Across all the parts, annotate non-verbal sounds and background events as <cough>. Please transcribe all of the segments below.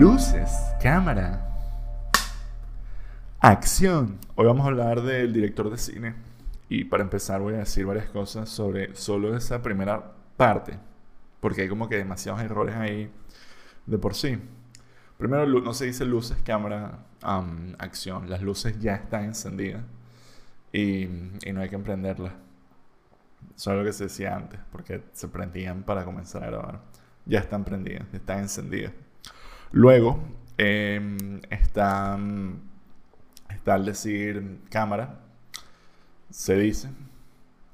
Luces, cámara, acción. Hoy vamos a hablar del director de cine. Y para empezar voy a decir varias cosas sobre solo esa primera parte. Porque hay como que demasiados errores ahí de por sí. Primero, no se dice luces, cámara, acción. Las luces ya están encendidas. Y, no hay que emprenderlas. Eso es lo que se decía antes, porque se prendían para comenzar a grabar. Ya están prendidas, están encendidas. Luego em, está, está al decir cámara, se dice,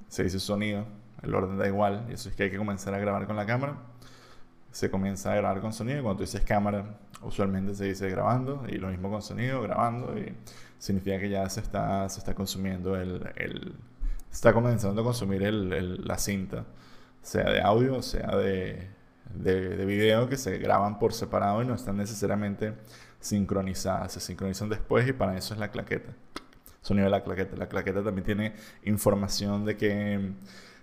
se dice sonido, el orden da igual, y eso es que hay que comenzar a grabar con la cámara. Se comienza a grabar con sonido, y cuando tú dices cámara, usualmente se dice grabando, y lo mismo con sonido, grabando, y significa que ya se está, se está consumiendo el está comenzando a consumir el, la cinta, sea de audio, sea de, de, video que se graban por separado y no están necesariamente sincronizadas. Se sincronizan después y para eso es la claqueta. Sonido de la claqueta. La claqueta también tiene información de que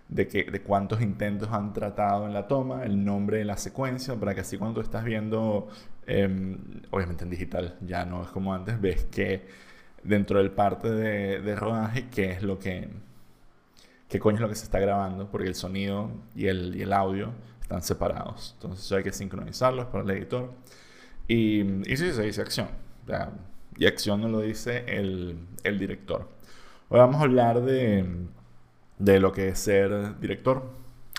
de, que, de cuántos intentos han tratado en la toma, el nombre de la secuencia, para que así cuando estás viendo, em, obviamente en digital, ya no es como antes, ves que dentro del parte de, de rodaje, qué es lo que, qué coño es lo que se está grabando, porque el sonido y el, y el audio están separados. Entonces hay que sincronizarlos para el editor. Y, y sí, se dice acción. y acción no lo dice el, director. Hoy vamos a hablar de, de lo que es ser director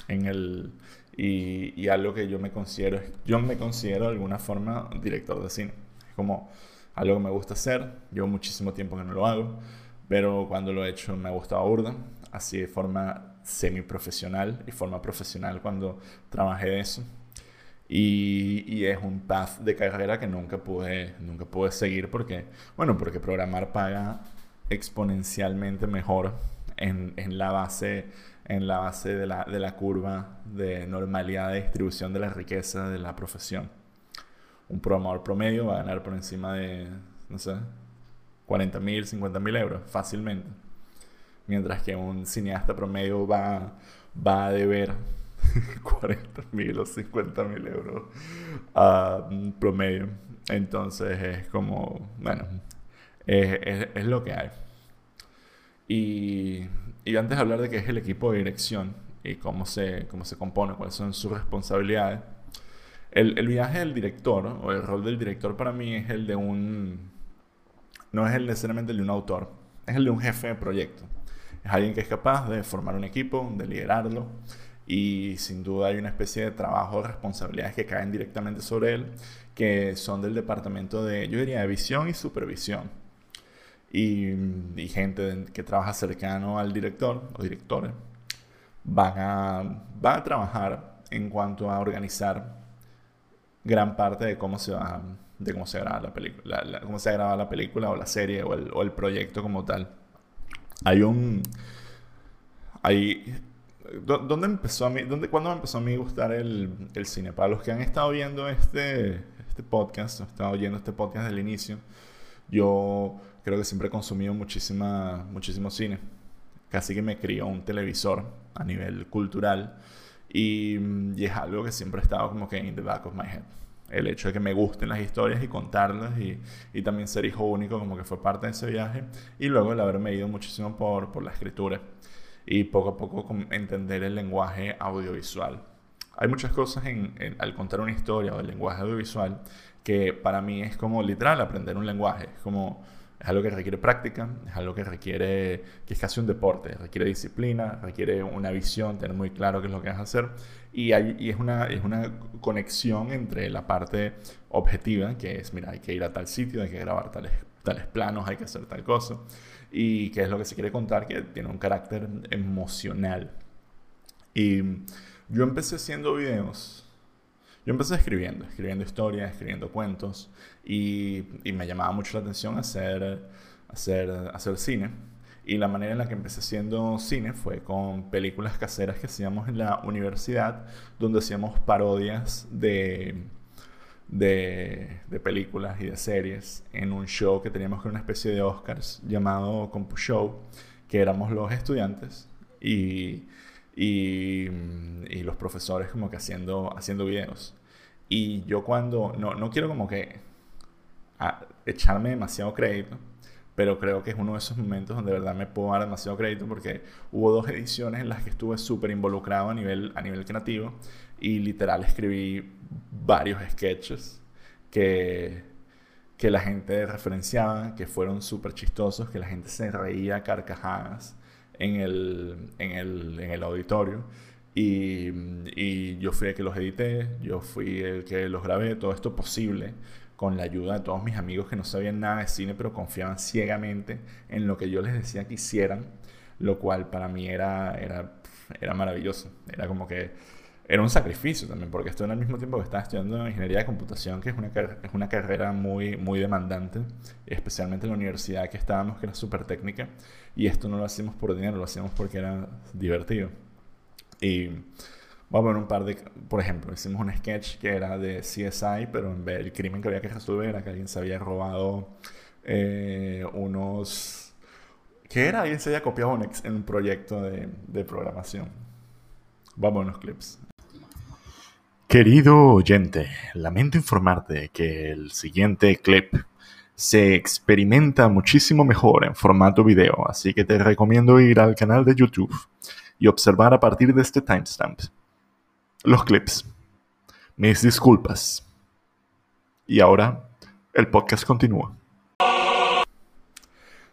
en el, y, y, algo que yo me considero, yo me considero de alguna forma director de cine. Es como algo que me gusta hacer, llevo muchísimo tiempo que no lo hago, pero cuando lo he hecho me ha gustado burda, así de forma semiprofesional y forma profesional cuando trabajé de eso. Y, y, es un path de carrera que nunca pude, nunca pude seguir porque, bueno, porque programar paga exponencialmente mejor en, en la base, en la base de la, de la curva de normalidad de distribución de la riqueza de la profesión. Un programador promedio va a ganar por encima de, no sé, 40 mil, 50 mil euros fácilmente mientras que un cineasta promedio va, va a deber <laughs> 40 mil o 50 mil euros a promedio. Entonces es como, bueno, es, es, lo que hay. Y, y, antes de hablar de qué es el equipo de dirección y cómo se, cómo se compone, cuáles son sus responsabilidades, el, el viaje del director o el rol del director para mí es el de un, no es el necesariamente el de un autor, es el de un jefe de proyecto. Es alguien que es capaz de formar un equipo, de liderarlo y sin duda hay una especie de trabajo, de responsabilidades que caen directamente sobre él, que son del departamento de, yo diría, de visión y supervisión. Y, gente que trabaja cercano al director o directores van a, van a trabajar en cuanto a organizar gran parte de cómo se va de cómo se graba la película, cómo se graba la película o la serie o el, o el proyecto como tal. Hay un... Hay, ¿Dónde empezó a mí, dónde, cuándo me empezó a mí gustar el, el, cine? Para los que han estado viendo este, este podcast, han estado oyendo este podcast desde el inicio, yo creo que siempre he consumido muchísima, muchísimo cine. Casi que me crió un televisor a nivel cultural y, y es algo que siempre ha estado como que in the back of my head el hecho de que me gusten las historias y contarlas y, y, también ser hijo único como que fue parte de ese viaje y luego el haberme ido muchísimo por, por la escritura y poco a poco entender el lenguaje audiovisual. Hay muchas cosas en, al contar una historia o el lenguaje audiovisual que para mí es como literal aprender un lenguaje, es como es algo que requiere práctica, es algo que requiere, que es casi un deporte, requiere disciplina, requiere una visión, tener muy claro qué es lo que vas a hacer. Y, hay, y es, una, es una conexión entre la parte objetiva, que es, mira, hay que ir a tal sitio, hay que grabar tales, tales planos, hay que hacer tal cosa, y qué es lo que se quiere contar, que tiene un carácter emocional. Y yo empecé haciendo videos yo empecé escribiendo, escribiendo historias, escribiendo cuentos y, y me llamaba mucho la atención hacer, hacer, hacer cine. Y la manera en la que empecé haciendo cine fue con películas caseras que hacíamos en la universidad, donde hacíamos parodias de, de, de, películas y de series en un show que teníamos con una especie de Oscars llamado Compu Show, que éramos los estudiantes y y, y, los profesores como que haciendo, haciendo videos. Y yo cuando, no, no quiero como que echarme demasiado crédito, pero creo que es uno de esos momentos donde de verdad me puedo dar demasiado crédito porque hubo dos ediciones en las que estuve súper involucrado a nivel, a nivel creativo y literal escribí varios sketches que, que la gente referenciaba, que fueron súper chistosos, que la gente se reía carcajadas en el, en el, en el auditorio. Y, y, yo fui el que los edité, yo fui el que los grabé, todo esto posible con la ayuda de todos mis amigos que no sabían nada de cine, pero confiaban ciegamente en lo que yo les decía que hicieran, lo cual para mí era, era, era maravilloso. Era como que era un sacrificio también, porque estoy al mismo tiempo que estaba estudiando ingeniería de computación, que es una, es una carrera muy, muy demandante, especialmente en la universidad que estábamos, que era súper técnica, y esto no lo hacíamos por dinero, lo hacíamos porque era divertido. Y Vamos a ver un par de... Por ejemplo, hicimos un sketch que era de CSI, pero en vez el crimen que había que resolver era que alguien se había robado eh, unos... ¿Qué era? Alguien se había copiado un en un proyecto de, de programación. Vamos a unos clips. Querido oyente, lamento informarte que el siguiente clip se experimenta muchísimo mejor en formato video, así que te recomiendo ir al canal de YouTube y observar a partir de este timestamp los clips. Mis disculpas. Y ahora el podcast continúa.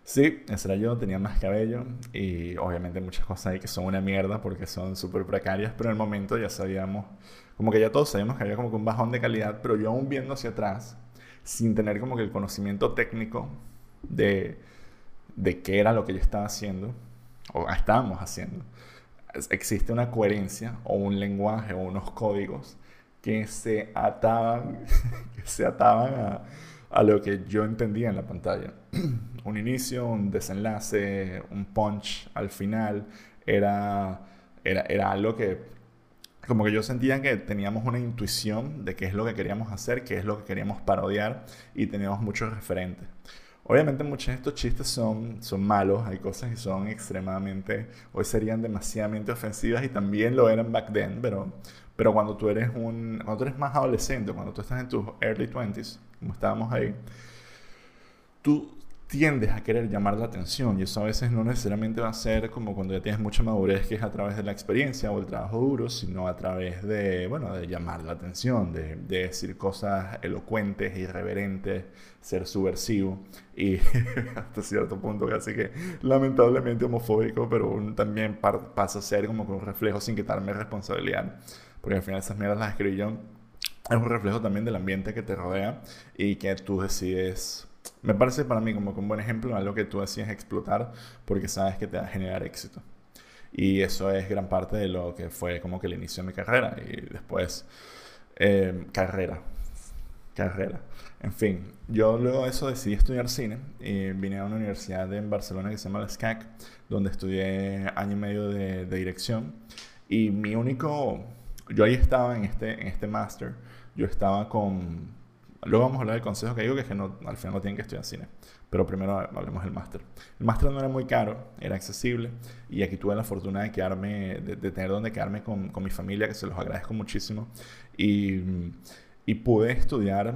Sí, ese era yo, tenía más cabello y obviamente muchas cosas ahí que son una mierda porque son súper precarias, pero en el momento ya sabíamos, como que ya todos sabíamos que había como que un bajón de calidad, pero yo aún viendo hacia atrás, sin tener como que el conocimiento técnico de, de qué era lo que yo estaba haciendo, o estábamos haciendo, existe una coherencia o un lenguaje o unos códigos que se ataban, <laughs> que se ataban a, a, lo que yo entendía en la pantalla. <clears throat> un inicio, un desenlace, un punch al final, era, era, era algo que como que yo sentía que teníamos una intuición de qué es lo que queríamos hacer, qué es lo que queríamos parodiar y teníamos muchos referentes. Obviamente muchos de estos chistes son, son malos, hay cosas que son extremadamente, hoy serían demasiadamente ofensivas y también lo eran back then, pero, pero cuando tú eres un, cuando tú eres más adolescente, cuando tú estás en tus early 20s, como estábamos ahí, tú tiendes a querer llamar la atención y eso a veces no necesariamente va a ser como cuando ya tienes mucha madurez que es a través de la experiencia o el trabajo duro, sino a través de, bueno, de llamar la atención, de, de decir cosas elocuentes, irreverentes, ser subversivo y <laughs> hasta cierto punto casi que lamentablemente homofóbico, pero también pasa a ser como un reflejo sin quitarme responsabilidad, porque al final esas mierdas las escribí yo. Es un reflejo también del ambiente que te rodea y que tú decides me parece para mí como un buen ejemplo algo que tú decías explotar porque sabes que te va a generar éxito. Y eso es gran parte de lo que fue como que el inicio de mi carrera. Y después, eh, carrera. Carrera. En fin, yo luego de eso decidí estudiar cine y vine a una universidad en Barcelona que se llama la SCAC, donde estudié año y medio de, de dirección. Y mi único, yo ahí estaba en este, en este máster, yo estaba con Luego vamos a hablar del consejo que digo, que es que no, al final no tienen que estudiar cine. Pero primero hablemos del máster. El máster no era muy caro, era accesible. Y aquí tuve la fortuna de quedarme, de, tener donde quedarme con, con, mi familia, que se los agradezco muchísimo. Y, y pude estudiar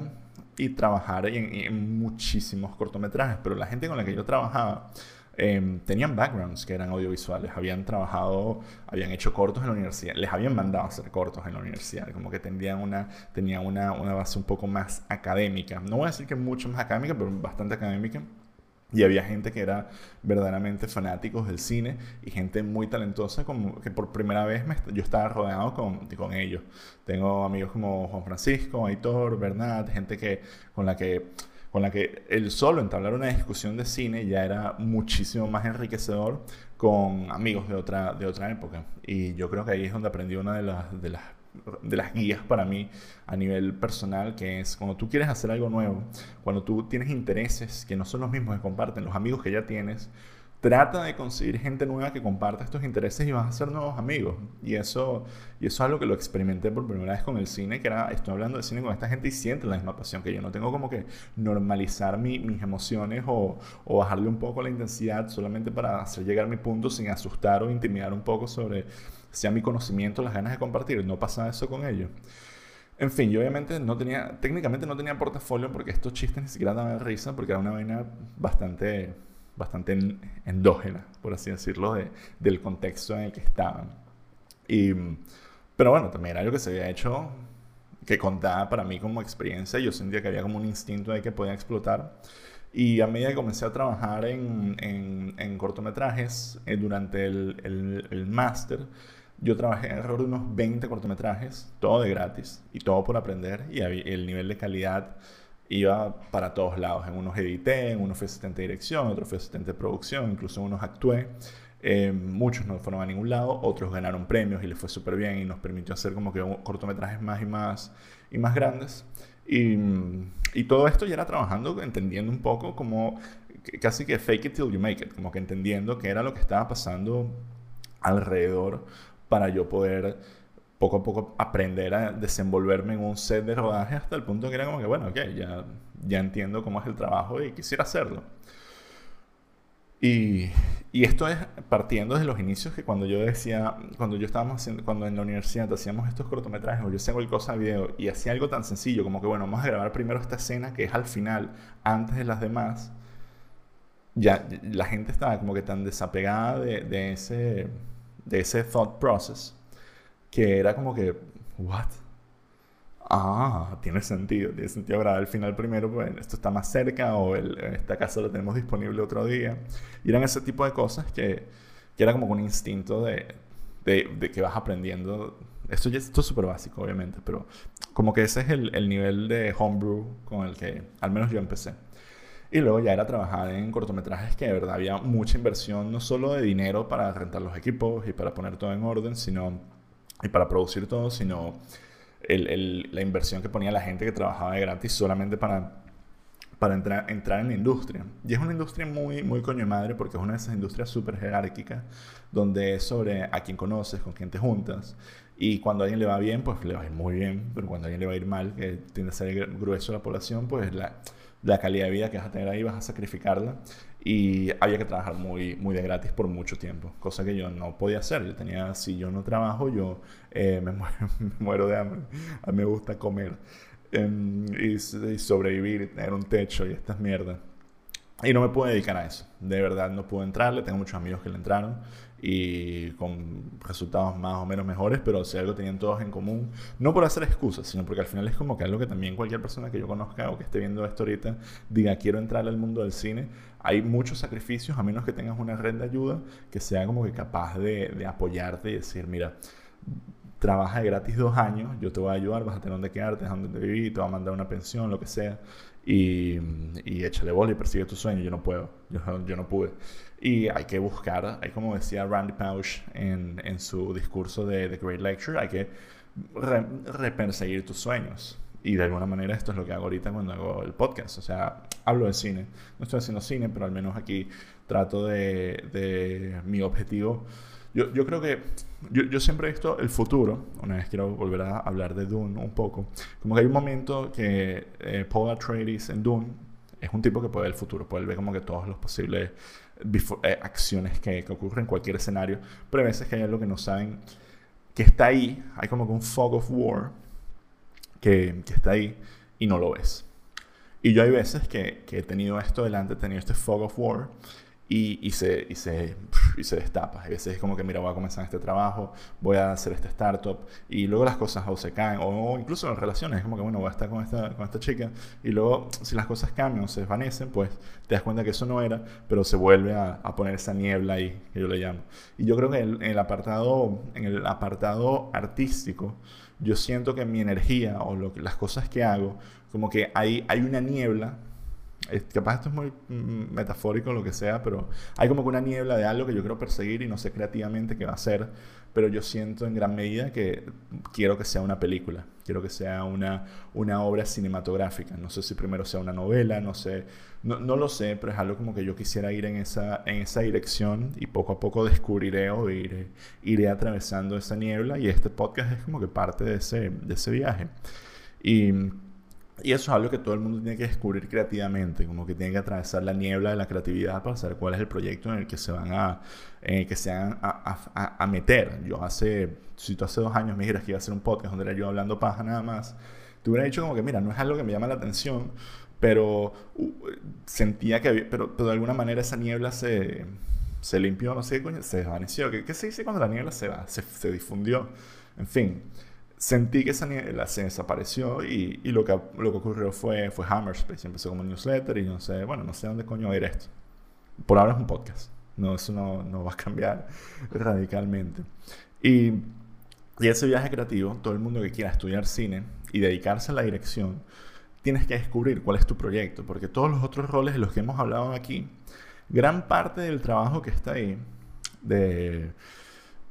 y trabajar en, en muchísimos cortometrajes. Pero la gente con la que yo trabajaba Em, tenían backgrounds que eran audiovisuales, habían trabajado, habían hecho cortos en la universidad, les habían mandado hacer cortos en la universidad, como que tenían una, tenían una, una base un poco más académica, no voy a decir que mucho más académica, pero bastante académica. Y había gente que era verdaderamente fanáticos del cine y gente muy talentosa, como que por primera vez me, yo estaba rodeado con, con ellos. Tengo amigos como Juan Francisco, Aitor, Bernat, gente que, con la que con la que el solo entablar una discusión de cine ya era muchísimo más enriquecedor con amigos de otra, de otra época. Y yo creo que ahí es donde aprendí una de las, de las de las guías para mí a nivel personal, que es cuando tú quieres hacer algo nuevo, cuando tú tienes intereses que no son los mismos que comparten los amigos que ya tienes, trata de conseguir gente nueva que comparta estos intereses y vas a hacer nuevos amigos. Y eso, y eso es algo que lo experimenté por primera vez con el cine, que era, estoy hablando de cine con esta gente y sienten la misma pasión que yo. No tengo como que normalizar mis emociones o, o, bajarle un poco la intensidad solamente para hacer llegar mi punto sin asustar o intimidar un poco sobre sea mi conocimiento, las ganas de compartir. No pasa eso con ellos. En fin, yo obviamente no tenía, técnicamente no tenía portafolio porque estos chistes ni siquiera daban risa porque era una vaina bastante, bastante endógena, por así decirlo, de, del contexto en el que estaban. Y, pero bueno, también era algo que se había hecho, que contaba para mí como experiencia. Yo sentía que había como un instinto de que podía explotar. Y a medida que comencé a trabajar en, en, en cortometrajes eh, durante el, el, el máster, yo trabajé alrededor de unos 20 cortometrajes, todo de gratis y todo por aprender y el nivel de calidad iba para todos lados. En unos edité, en unos fui asistente de dirección, otros fui asistente de producción, incluso en unos actué. Eh, muchos no fueron a ningún lado, otros ganaron premios y les fue súper bien y nos permitió hacer como que cortometrajes más y más y más grandes. Y, y todo esto ya era trabajando, entendiendo un poco como casi que fake it till you make it, como que entendiendo qué era lo que estaba pasando alrededor para yo poder poco a poco aprender a desenvolverme en un set de rodaje hasta el punto que era como que, bueno, ok, ya, ya entiendo cómo es el trabajo y quisiera hacerlo. Y, y, esto es partiendo de los inicios que cuando yo decía, cuando yo estábamos haciendo, cuando en la universidad hacíamos estos cortometrajes o yo hacía cualquier cosa de video y hacía algo tan sencillo como que, bueno, vamos a grabar primero esta escena que es al final, antes de las demás, ya la gente estaba como que tan desapegada de, de ese de ese thought process, que era como que, ¿what? Ah, tiene sentido, tiene sentido grabar el final primero, pues esto está más cerca o el, esta casa lo tenemos disponible otro día. Y eran ese tipo de cosas que, que era como un instinto de, de, de que vas aprendiendo. Esto, esto es súper básico, obviamente, pero como que ese es el, el nivel de homebrew con el que al menos yo empecé. Y luego ya era trabajar en cortometrajes que de verdad había mucha inversión, no solo de dinero para rentar los equipos y para poner todo en orden, sino, y para producir todo, sino el, el, la inversión que ponía la gente que trabajaba de gratis solamente para, para entrar, entrar en la industria. Y es una industria muy, muy coño de madre porque es una de esas industrias súper jerárquicas, donde es sobre a quién conoces, con quién te juntas. Y cuando a alguien le va bien, pues le va a ir muy bien, pero cuando a alguien le va a ir mal, que tiende a ser grueso la población, pues la la calidad de vida que vas a tener ahí vas a sacrificarla y había que trabajar muy, muy de gratis por mucho tiempo, cosa que yo no podía hacer. Yo tenía, si yo no trabajo, yo eh, me, <laughs> muero, de hambre. A mí me gusta comer em, y, sobrevivir y tener un techo y estas mierdas. Y no me puedo dedicar a eso. De verdad no puedo entrarle. Tengo muchos amigos que le entraron y con resultados más o menos mejores, pero si algo tenían todos en común, no por hacer excusas, sino porque al final es como que algo que también cualquier persona que yo conozca o que esté viendo esto ahorita diga quiero entrar al mundo del cine, hay muchos sacrificios a menos que tengas una red de ayuda que sea como que capaz de, de apoyarte y decir, mira, trabaja gratis dos años, yo te voy a ayudar, vas a tener donde quedarte, donde vivir, te voy a mandar una pensión, lo que sea, y, y échale bola y persigue tu sueño. Yo no puedo, yo, yo no pude. Y hay que buscar, hay como decía Randy Pausch en, en su discurso de The Great Lecture, hay que reperseguir tus sueños. Y de alguna manera esto es lo que hago ahorita cuando hago el podcast. O sea, hablo de cine. No estoy haciendo cine, pero al menos aquí trato de, de mi objetivo. Yo, yo creo que yo, yo, siempre he visto el futuro. Una vez quiero volver a hablar de Dune un poco. Como que hay un momento que eh, Paul Atreides en Dune es un tipo que puede ver el futuro. Puede ver como que todos los posibles eh, acciones que, que, ocurren en cualquier escenario, pero hay veces que hay algo que no saben que está ahí, hay como que un fog of war que, que está ahí y no lo ves. Y yo hay veces que, que, he tenido esto delante, he tenido este fog of war y, y, se, y, se, y se destapa. A veces es como que, mira, voy a comenzar este trabajo, voy a hacer este startup, y luego las cosas o se caen, o incluso en relaciones, es como que, bueno, voy a estar con esta, con esta chica, y luego si las cosas cambian o se desvanecen, pues te das cuenta que eso no era, pero se vuelve a, a poner esa niebla ahí, que yo le llamo. Y yo creo que en el apartado, en el apartado artístico, yo siento que mi energía o lo, las cosas que hago, como que hay, hay una niebla capaz esto es muy mm, metafórico, lo que sea, pero hay como que una niebla de algo que yo quiero perseguir y no sé creativamente qué va a ser, pero yo siento en gran medida que quiero que sea una película, quiero que sea una, una obra cinematográfica. No sé si primero sea una novela, no sé, no, no, lo sé, pero es algo como que yo quisiera ir en esa, en esa dirección y poco a poco descubriré o iré, iré atravesando esa niebla y este podcast es como que parte de ese, de ese viaje. Y Y eso es algo que todo el mundo tiene que descubrir creativamente, como que tiene que atravesar la niebla de la creatividad para saber cuál es el proyecto en el que se van a, que se van a, a, meter. Yo hace, si tú hace dos años me dijeras que iba a hacer un podcast donde era yo hablando paja nada más, te hubiera dicho como que, mira, no es algo que me llama la atención, pero uh, sentía que había, pero, de alguna manera esa niebla se, se limpió, no sé qué coño, se desvaneció. ¿Qué, ¿Qué, se dice cuando la niebla se va? Se, se difundió. En fin sentí que esa niebla se desapareció y, y, lo, que, lo que ocurrió fue, fue Hammerspace. Empezó como newsletter y no sé, bueno, no sé dónde coño va a ir esto. Por ahora es un podcast. No, eso no, no va a cambiar <laughs> radicalmente. Y, y, ese viaje creativo, todo el mundo que quiera estudiar cine y dedicarse a la dirección, tienes que descubrir cuál es tu proyecto, porque todos los otros roles de los que hemos hablado aquí, gran parte del trabajo que está ahí de,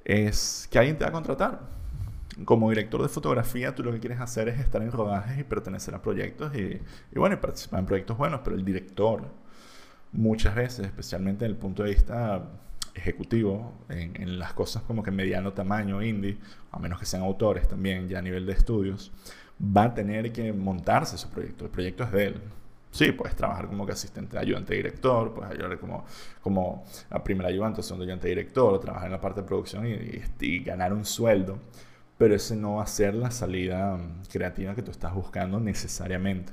es que alguien te va a contratar como director de fotografía, tú lo que quieres hacer es estar en rodajes y pertenecer a proyectos y, y bueno, participar en proyectos buenos, pero el director, muchas veces, especialmente desde el punto de vista ejecutivo, en, en, las cosas como que mediano tamaño, indie, a menos que sean autores también, ya a nivel de estudios, va a tener que montarse su proyecto. El proyecto es de él. Sí, puedes trabajar como que asistente, ayudante director, puedes ayudar como, como a primer ayudante, segundo ayudante director, trabajar en la parte de producción y, y ganar un sueldo pero ese no va a ser la salida mm, creativa que tú estás buscando necesariamente.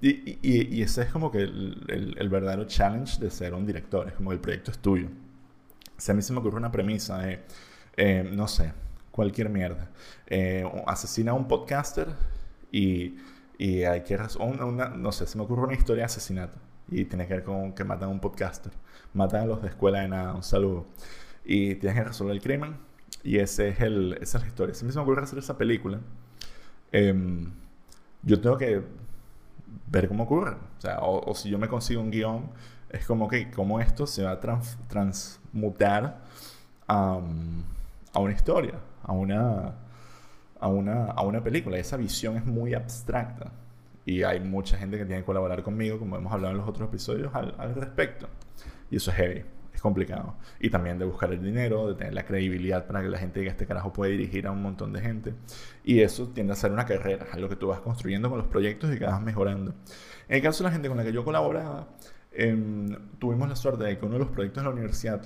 Y, y, ese es como que el, el, verdadero challenge de ser un director, es como el proyecto es tuyo. Si a mí se me ocurre una premisa de, eh, no sé, cualquier mierda, eh, asesina a un podcaster y, y hay que, una, no sé, se me ocurre una historia de asesinato y tiene que ver con que matan a un podcaster, matan a los de escuela de nada, un saludo, y tienes que resolver el crimen y ese es el, esa es la historia. Si me ocurre hacer esa película, em, yo tengo que ver cómo ocurre. O, si yo me consigo un guion, es como que cómo esto se va a transmutar a, a una historia, a una, a, una, a una película. esa visión es muy abstracta. Y hay mucha gente que tiene que colaborar conmigo, como hemos hablado en los otros episodios, al, al respecto. Y eso es heavy complicado. Y también de buscar el dinero, de tener la credibilidad para que la gente diga este carajo puede dirigir a un montón de gente. Y eso tiende a ser una carrera, algo que tú vas construyendo con los proyectos y que vas mejorando. En el caso de la gente con la que yo colaboraba, em, tuvimos la suerte de que uno de los proyectos de la universidad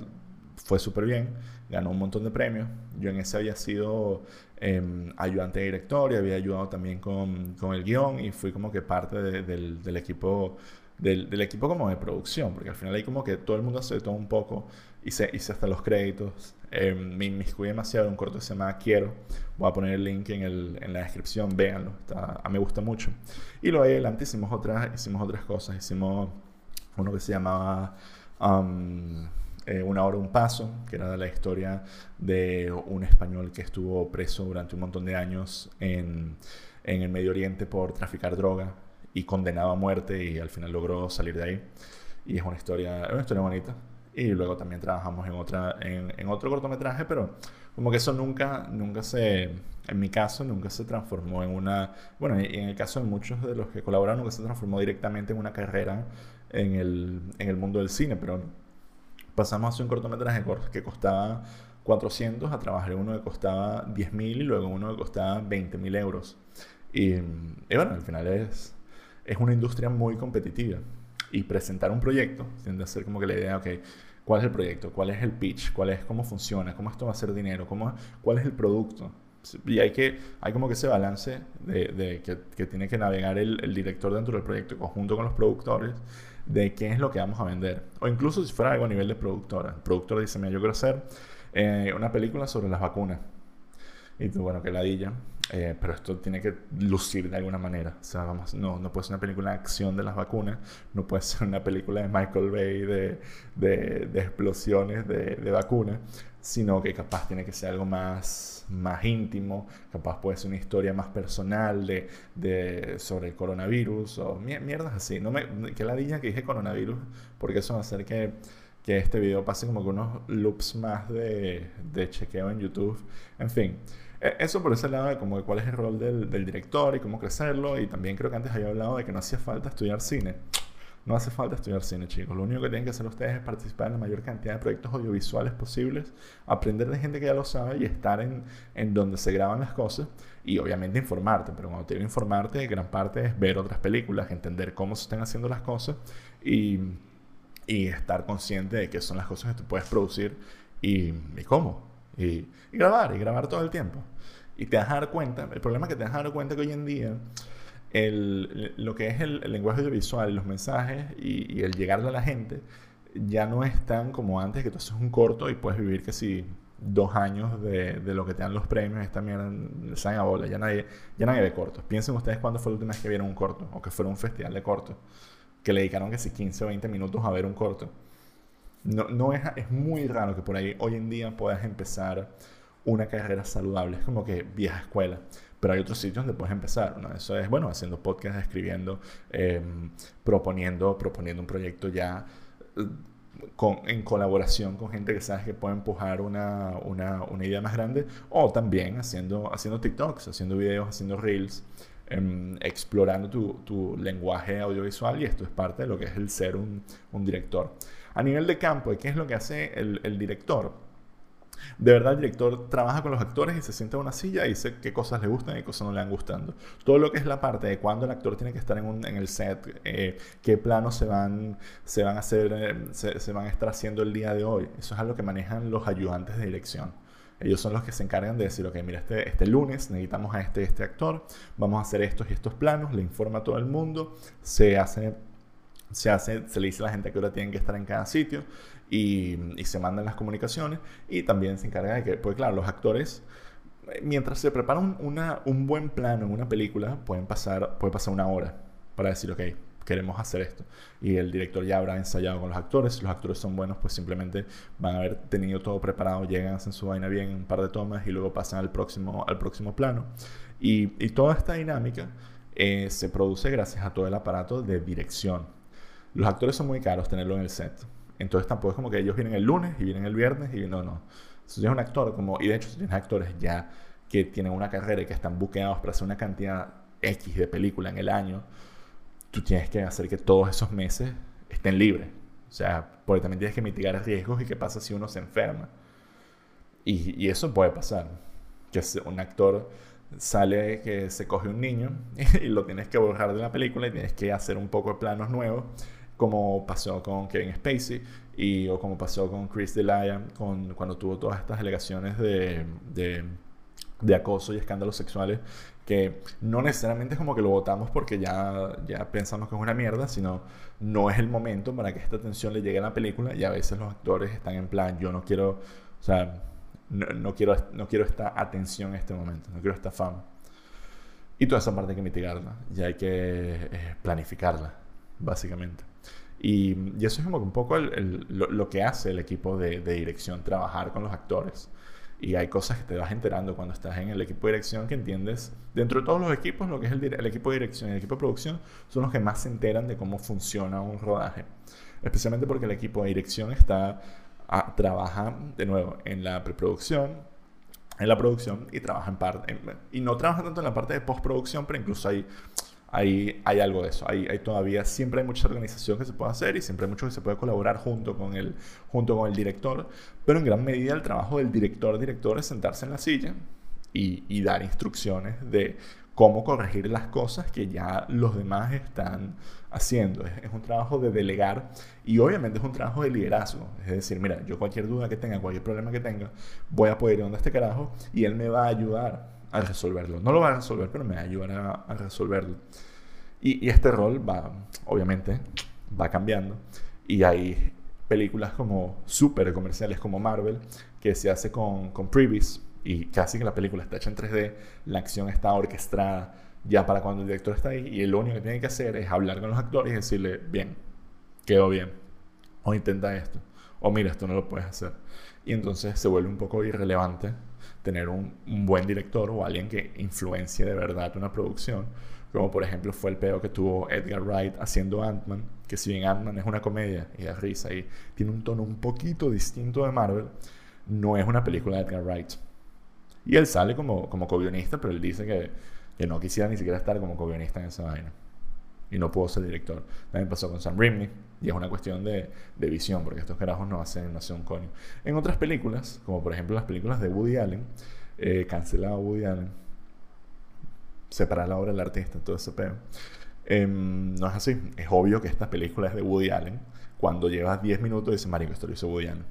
fue súper bien, ganó un montón de premios. Yo en ese había sido em, ayudante de director y había ayudado también con, con, el guion y fui como que parte del, del equipo del, equipo como de producción, porque al final hay como que todo el mundo hace todo un poco, hice, hice hasta los créditos, eh, me inmiscuí demasiado en un corto que se llama Quiero, voy a poner el link en, el, en la descripción, véanlo, está, a mí me gusta mucho. Y luego adelante hicimos otras, hicimos otras cosas, hicimos uno que se llamaba... Um, eh, una hora un paso, que era la historia de un español que estuvo preso durante un montón de años en, en el Medio Oriente por traficar droga y condenado a muerte y al final logró salir de ahí. Y es una historia, es una historia bonita. Y luego también trabajamos en, otra, en, en, otro cortometraje, pero como que eso nunca, nunca se, en mi caso, nunca se transformó en una, bueno, y en el caso de muchos de los que colaboraron, nunca se transformó directamente en una carrera en el, en el mundo del cine, pero pasamos a hacer un cortometraje que costaba 400 a trabajar en uno que costaba 10.000 y luego uno que costaba 20.000 euros. Y, y bueno, al final es, es una industria muy competitiva. Y presentar un proyecto tiende a ser como que la idea, ok, ¿cuál es el proyecto? ¿Cuál es el pitch? ¿Cuál es cómo funciona? ¿Cómo esto va a hacer dinero? ¿Cómo, ¿Cuál es el producto? Y hay, que, hay como que ese balance de, de que, que, tiene que navegar el, el, director dentro del proyecto conjunto con los productores de qué es lo que vamos a vender. O incluso si fuera algo a nivel de productora. El productor dice, mira, yo quiero hacer eh, una película sobre las vacunas. Y tú, bueno, que ladilla. Eh, pero esto tiene que lucir de alguna manera. O sea, vamos, no, no puede ser una película de acción de las vacunas, no puede ser una película de Michael Bay de, de, de explosiones de, de vacunas, sino que capaz tiene que ser algo más, más íntimo, capaz puede ser una historia más personal de, de sobre el coronavirus o mierdas así. No me, que ladilla que dije coronavirus, porque eso va a hacer que que este video pase como que unos loops más de, de chequeo en YouTube. En fin, e, eso por ese lado de como cuál es el rol del, del, director y cómo crecerlo. Y también creo que antes había hablado de que no hacía falta estudiar cine. No hace falta estudiar cine, chicos. Lo único que tienen que hacer ustedes es participar en la mayor cantidad de proyectos audiovisuales posibles, aprender de gente que ya lo sabe y estar en, en donde se graban las cosas y obviamente informarte. Pero cuando te digo informarte, gran parte es ver otras películas, entender cómo se están haciendo las cosas y, y estar consciente de qué son las cosas que tú puedes producir y, y cómo. Y, grabar, y grabar todo el tiempo. Y te vas a dar cuenta, el problema es que te vas a dar cuenta que hoy en día el, lo que es el, lenguaje audiovisual, los mensajes y, el llegarle a la gente, ya no es tan como antes que tú haces un corto y puedes vivir que si dos años de, de, lo que te dan los premios, esta mierda salen a bola, ya nadie, ya nadie ve cortos. Piensen ustedes cuándo fue la última vez que vieron un corto o que fuera un festival de cortos, que le dedicaron que si 15 o 20 minutos a ver un corto. No, no es, es muy raro que por ahí hoy en día puedas empezar una carrera saludable, es como que vieja escuela. Pero hay otros sitios donde puedes empezar. ¿no? Eso es, bueno, haciendo podcast, escribiendo, em, proponiendo, proponiendo un proyecto ya eh, con, en colaboración con gente que sabes que puede empujar una, una, una, idea más grande. O también haciendo, haciendo TikToks, haciendo videos, haciendo reels. Em, explorando tu, lenguaje audiovisual y esto es parte de lo que es el ser un, director. A nivel de campo, ¿qué es lo que hace el, director? De verdad, el director trabaja con los actores y se sienta en una silla y dice qué cosas le gustan y qué cosas no le han gustando. Todo lo que es la parte de cuando el actor tiene que estar en, un, en el set, eh, qué planos se van, a hacer, eh, se, se van a estar haciendo el día de hoy. Eso es algo que manejan los ayudantes de dirección. Ellos son los que se encargan de decir, ok, mira, este, este lunes necesitamos a este, este actor, vamos a hacer estos y estos planos, le informa a todo el mundo, se hace, se hace, se le dice a la gente que ahora tienen que estar en cada sitio y, y, se mandan las comunicaciones y también se encarga de que, pues claro, los actores, mientras se preparan una, un buen plano en una película, pueden pasar, puede pasar una hora para decir, ok, queremos hacer esto. Y el director ya habrá ensayado con los actores. Si los actores son buenos, pues simplemente van a haber tenido todo preparado, llegan, hacen su vaina bien en un par de tomas y luego pasan al próximo, al próximo plano. Y, y toda esta dinámica eh, se produce gracias a todo el aparato de dirección. Los actores son muy caros tenerlo en el set. Entonces tampoco es como que ellos vienen el lunes y vienen el viernes y no, no. Si tienes un actor como, y de hecho si tienes actores ya que tienen una carrera y que están buqueados para hacer una cantidad X de película en el año, tú tienes que hacer que todos esos meses estén libres. O sea, porque también tienes que mitigar riesgos y qué pasa si uno se enferma. Y, eso puede pasar. Que un actor sale que se coge un niño <laughs> y lo tienes que borrar de la película y tienes que hacer un poco de planos nuevos como pasó con Kevin Spacey y o como pasó con Chris D'Elia con, cuando tuvo todas estas alegaciones de, de, acoso y escándalos sexuales que no necesariamente es como que lo votamos porque ya, ya pensamos que es una mierda, sino no es el momento para que esta atención le llegue a la película y a veces los actores están en plan, yo no quiero, o sea, no, no quiero, no quiero esta atención en este momento, no quiero esta fama. Y toda esa parte hay que mitigarla, ya hay que eh, planificarla, básicamente. Y, y, eso es como un poco lo, que hace el equipo de, dirección, trabajar con los actores. Y hay cosas que te vas enterando cuando estás en el equipo de dirección que entiendes. Dentro de todos los equipos, lo que es el, el equipo de dirección y el equipo de producción son los que más se enteran de cómo funciona un rodaje. Especialmente porque el equipo de dirección está a, trabaja, de nuevo, en la preproducción, en la producción y trabaja en parte. y no trabaja tanto en la parte de postproducción, pero incluso hay hay, hay algo de eso. Hay, hay, todavía, siempre hay mucha organización que se puede hacer y siempre hay mucho que se puede colaborar junto con el, junto con el director. Pero en gran medida el trabajo del director, director es sentarse en la silla y, dar instrucciones de cómo corregir las cosas que ya los demás están haciendo. Es, es, un trabajo de delegar y obviamente es un trabajo de liderazgo. Es decir, mira, yo cualquier duda que tenga, cualquier problema que tenga, voy a poder ir donde este carajo y él me va a ayudar a resolverlo. No lo va a resolver, pero me va a ayudar a, a resolverlo. Y, y, este rol va, obviamente, va cambiando. Y hay películas como súper comerciales como Marvel, que se hace con, con Previs, y casi que la película está hecha en 3D, la acción está orquestada ya para cuando el director está ahí, y lo único que tiene que hacer es hablar con los actores y decirle, bien, quedó bien, o intenta esto, o mira, esto no lo puedes hacer. Y entonces se vuelve un poco irrelevante tener un, buen director o alguien que influencie de verdad una producción, como por ejemplo fue el pedo que tuvo Edgar Wright haciendo Ant-Man, que si bien Ant-Man es una comedia y da risa y tiene un tono un poquito distinto de Marvel, no es una película de Edgar Wright. Y él sale como, como co-guionista, pero él dice que, que no quisiera ni siquiera estar como co-guionista en esa vaina. Y no pudo ser director. También pasó con Sam Raimi y es una cuestión de, de visión, porque estos carajos no hacen, no hacen un coño. En otras películas, como por ejemplo las películas de Woody Allen, eh, cancelado Woody Allen, separar la obra del artista, todo ese pedo. Em, no es así. Es obvio que esta película es de Woody Allen. Cuando llevas 10 minutos dices, marico, esto lo hizo Woody Allen.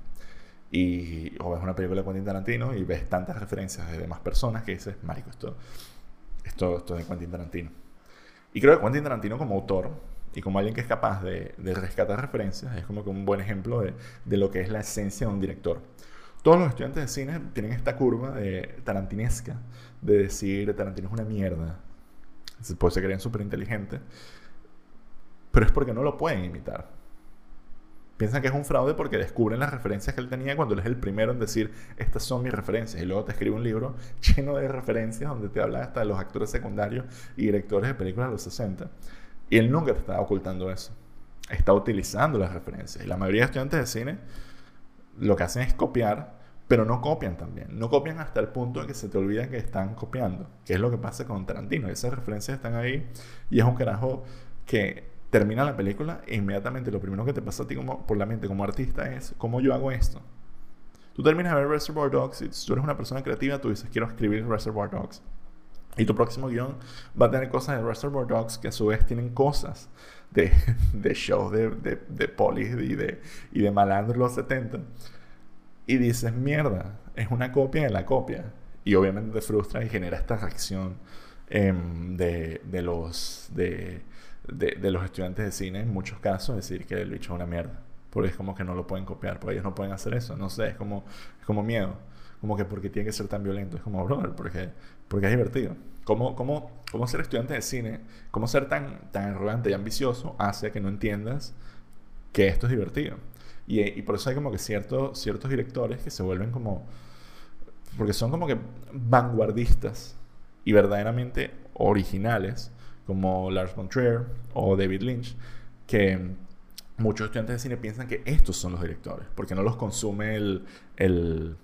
Y o ves una película de Quentin Tarantino y ves tantas referencias de demás personas que dices, marico, esto, esto, esto es de Quentin Tarantino. Y creo que Quentin Tarantino como autor y como alguien que es capaz de, de rescatar referencias es como que un buen ejemplo de, lo que es la esencia de un director. Todos los estudiantes de cine tienen esta curva de tarantinesca de decir Tarantino es una mierda. Pues se creen súper inteligentes. Pero es porque no lo pueden imitar. Piensan que es un fraude porque descubren las referencias que él tenía cuando él es el primero en decir, estas son mis referencias. Y luego te escribe un libro <laughs> lleno de referencias donde te habla hasta de los actores secundarios y directores de películas de los 60. Y él nunca te está ocultando eso. Está utilizando las referencias. Y la mayoría de estudiantes de cine lo que hacen es copiar pero no copian también. No copian hasta el punto de que se te olvida que están copiando, que es lo que pasa con Tarantino. Esas referencias están ahí y es un carajo que termina la película e inmediatamente lo primero que te pasa a ti como, por la mente como artista es cómo yo hago esto. Tú terminas de ver Reservoir Dogs y si tú eres una persona creativa, tú dices quiero escribir Reservoir Dogs. Y tu próximo guion va a tener cosas de Reservoir Dogs que a su vez tienen cosas de, <laughs> de shows de, de, de polis y de, y de malandro los 70 y dices, mierda, es una copia de la copia. Y obviamente te frustra y genera esta reacción em, de, de, los, de, de, los estudiantes de cine, en muchos casos, decir que el bicho es una mierda. Porque es como que no lo pueden copiar, porque ellos no pueden hacer eso. No sé, es como, es como miedo. Como que porque tiene que ser tan violento. Es como, brother, porque, porque es divertido. ¿Cómo, cómo, cómo ser estudiante de cine, cómo ser tan, tan arrogante y ambicioso hace que no entiendas que esto es divertido? Y, por eso hay como que ciertos ciertos directores que se vuelven como... Porque son como que vanguardistas y verdaderamente originales, como Lars von Trier o David Lynch, que muchos estudiantes de cine piensan que estos son los directores, porque no los consume el, el,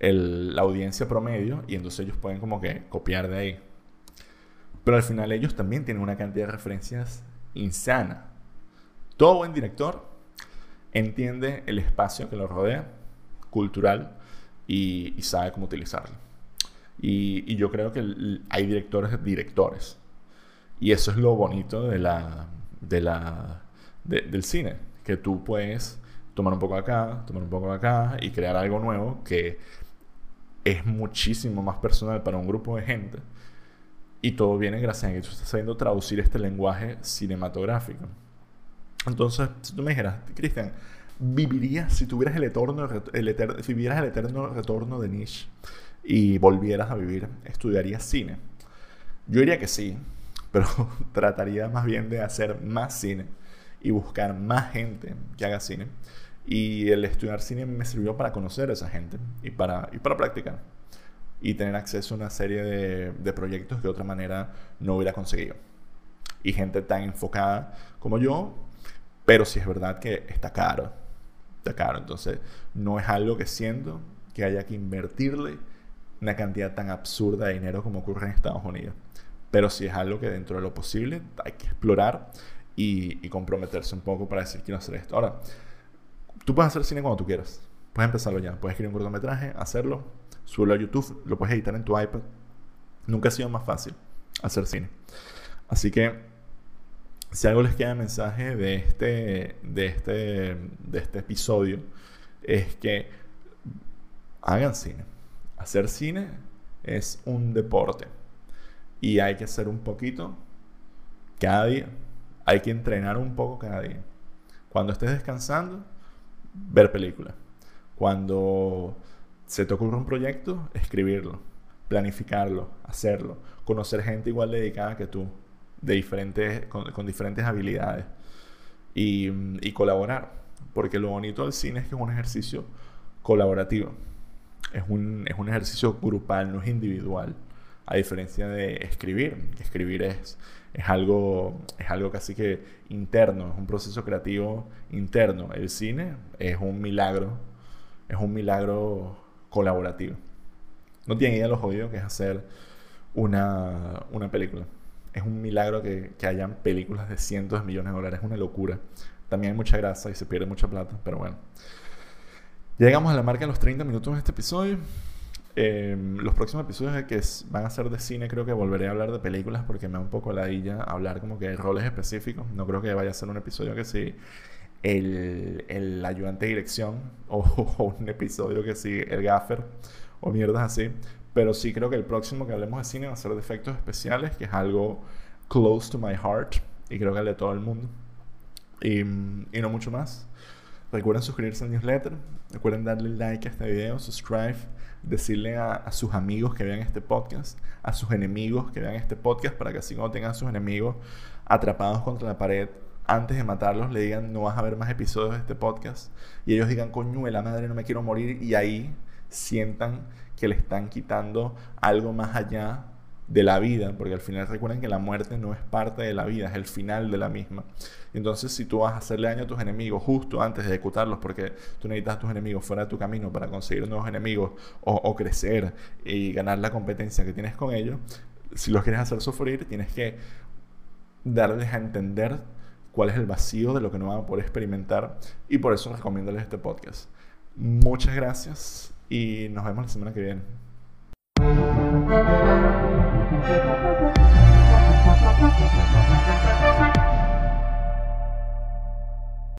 el, la audiencia promedio y entonces ellos pueden como que copiar de ahí. Pero al final ellos también tienen una cantidad de referencias insana. Todo buen director entiende el espacio que lo rodea, cultural, y, sabe cómo utilizarlo. Y, yo creo que hay directores directores. Y eso es lo bonito de la, de la, del cine, que tú puedes tomar un poco acá, tomar un poco acá y crear algo nuevo que es muchísimo más personal para un grupo de gente. Y todo viene gracias a que tú estás sabiendo traducir este lenguaje cinematográfico. Entonces, si tú me dijeras, Cristian, ¿vivirías si tuvieras el eterno, el eterno, si el eterno retorno de Nietzsche y volvieras a vivir, estudiarías cine? Yo diría que sí, pero <laughs> trataría más bien de hacer más cine y buscar más gente que haga cine. Y el estudiar cine me sirvió para conocer a esa gente y para, y para practicar. Y tener acceso a una serie de, de proyectos que de otra manera no hubiera conseguido. Y gente tan enfocada como yo pero sí es verdad que está caro. Está caro. Entonces, no es algo que siento que haya que invertirle una cantidad tan absurda de dinero como ocurre en Estados Unidos. Pero sí es algo que dentro de lo posible hay que explorar y, comprometerse un poco para decir quiero hacer esto. Ahora, tú puedes hacer cine cuando tú quieras. Puedes empezarlo ya. Puedes escribir un cortometraje, hacerlo, subirlo a YouTube, lo puedes editar en tu iPad. Nunca ha sido más fácil hacer cine. Así que si algo les queda mensaje de este, de este, de este episodio, es que hagan cine. Hacer cine es un deporte y hay que hacer un poquito cada día. Hay que entrenar un poco cada día. Cuando estés descansando, ver películas. Cuando se te ocurre un proyecto, escribirlo, planificarlo, hacerlo, conocer gente igual dedicada que tú, de diferentes, con, diferentes habilidades y, y, colaborar. Porque lo bonito del cine es que es un ejercicio colaborativo. Es un, es un ejercicio grupal, no es individual. A diferencia de escribir. Escribir es, es, algo, es algo casi que interno, es un proceso creativo interno. El cine es un milagro, es un milagro colaborativo. No tienen idea de lo jodido que es hacer una, una película es un milagro que, que hayan películas de cientos de millones de dólares, es una locura. También hay mucha grasa y se pierde mucha plata, pero bueno. Llegamos a la marca de los 30 minutos en este episodio. Em, los próximos episodios que van a ser de cine, creo que volveré a hablar de películas porque me da un poco la ladilla hablar como que de roles específicos. No creo que vaya a ser un episodio que sí el, el ayudante de dirección <laughs> o, o, un episodio que sí el gaffer o mierdas así. Pero sí creo que el próximo que hablemos de cine va a ser de efectos especiales, que es algo close to my heart y creo que el de todo el mundo. Y, y no mucho más. Recuerden suscribirse al newsletter, recuerden darle like a este video, subscribe, decirle a, a, sus amigos que vean este podcast, a sus enemigos que vean este podcast, para que así cuando tengan a sus enemigos atrapados contra la pared, antes de matarlos, le digan no vas a ver más episodios de este podcast. Y ellos digan, coño, la madre, no me quiero morir. Y ahí sientan que le están quitando algo más allá de la vida, porque al final recuerden que la muerte no es parte de la vida, es el final de la misma. Entonces, si tú vas a hacerle daño a tus enemigos justo antes de ejecutarlos, porque tú necesitas a tus enemigos fuera de tu camino para conseguir nuevos enemigos o, crecer y ganar la competencia que tienes con ellos, si los quieres hacer sufrir, tienes que darles a entender cuál es el vacío de lo que no van a poder experimentar y por eso recomiendo este podcast. Muchas gracias y nos vemos la semana que viene. Thank you.